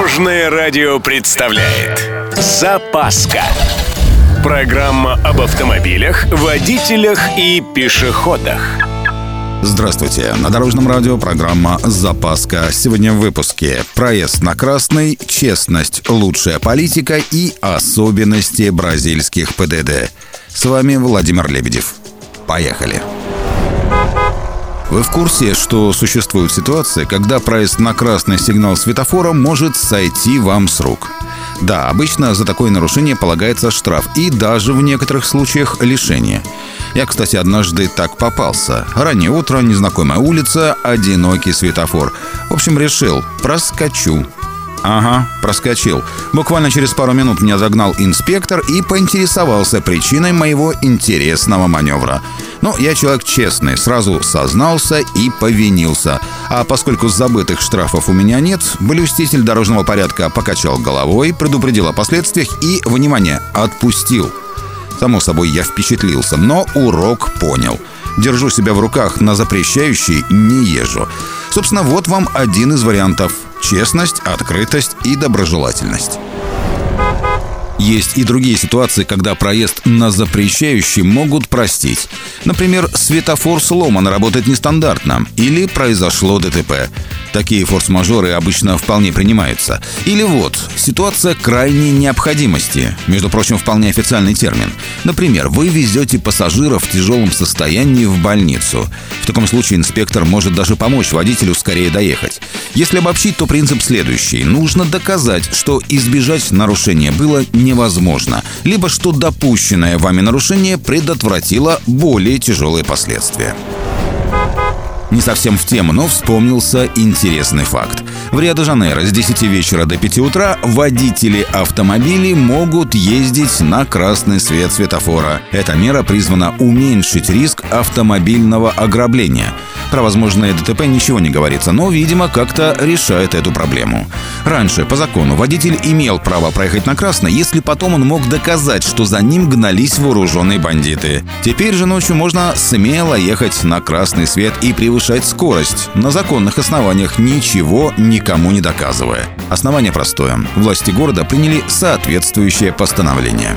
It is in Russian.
Дорожное радио представляет Запаска Программа об автомобилях, водителях и пешеходах Здравствуйте. На Дорожном радио программа «Запаска». Сегодня в выпуске проезд на красный, честность, лучшая политика и особенности бразильских ПДД. С вами Владимир Лебедев. Поехали. Вы в курсе, что существует ситуация, когда проезд на красный сигнал светофора может сойти вам с рук? Да, обычно за такое нарушение полагается штраф и даже в некоторых случаях лишение. Я, кстати, однажды так попался. Раннее утро, незнакомая улица, одинокий светофор. В общем, решил, проскочу. Ага, проскочил. Буквально через пару минут меня загнал инспектор и поинтересовался причиной моего интересного маневра. Но я человек честный, сразу сознался и повинился. А поскольку забытых штрафов у меня нет, блюститель дорожного порядка покачал головой, предупредил о последствиях и, внимание, отпустил. Само собой, я впечатлился, но урок понял. Держу себя в руках на запрещающий не езжу. Собственно, вот вам один из вариантов – Честность, открытость и доброжелательность. Есть и другие ситуации, когда проезд на запрещающий могут простить. Например, светофор сломан, работает нестандартно, или произошло ДТП. Такие форс-мажоры обычно вполне принимаются. Или вот, ситуация крайней необходимости. Между прочим, вполне официальный термин. Например, вы везете пассажиров в тяжелом состоянии в больницу. В таком случае инспектор может даже помочь водителю скорее доехать. Если обобщить, то принцип следующий. Нужно доказать, что избежать нарушения было невозможно, либо что допущенное вами нарушение предотвратило более тяжелые последствия. Не совсем в тему, но вспомнился интересный факт. В Рио-де-Жанейро с 10 вечера до 5 утра водители автомобилей могут ездить на красный свет светофора. Эта мера призвана уменьшить риск автомобильного ограбления – про возможное ДТП ничего не говорится, но, видимо, как-то решает эту проблему. Раньше, по закону, водитель имел право проехать на красный, если потом он мог доказать, что за ним гнались вооруженные бандиты. Теперь же ночью можно смело ехать на красный свет и превышать скорость, на законных основаниях, ничего никому не доказывая. Основание простое. Власти города приняли соответствующее постановление.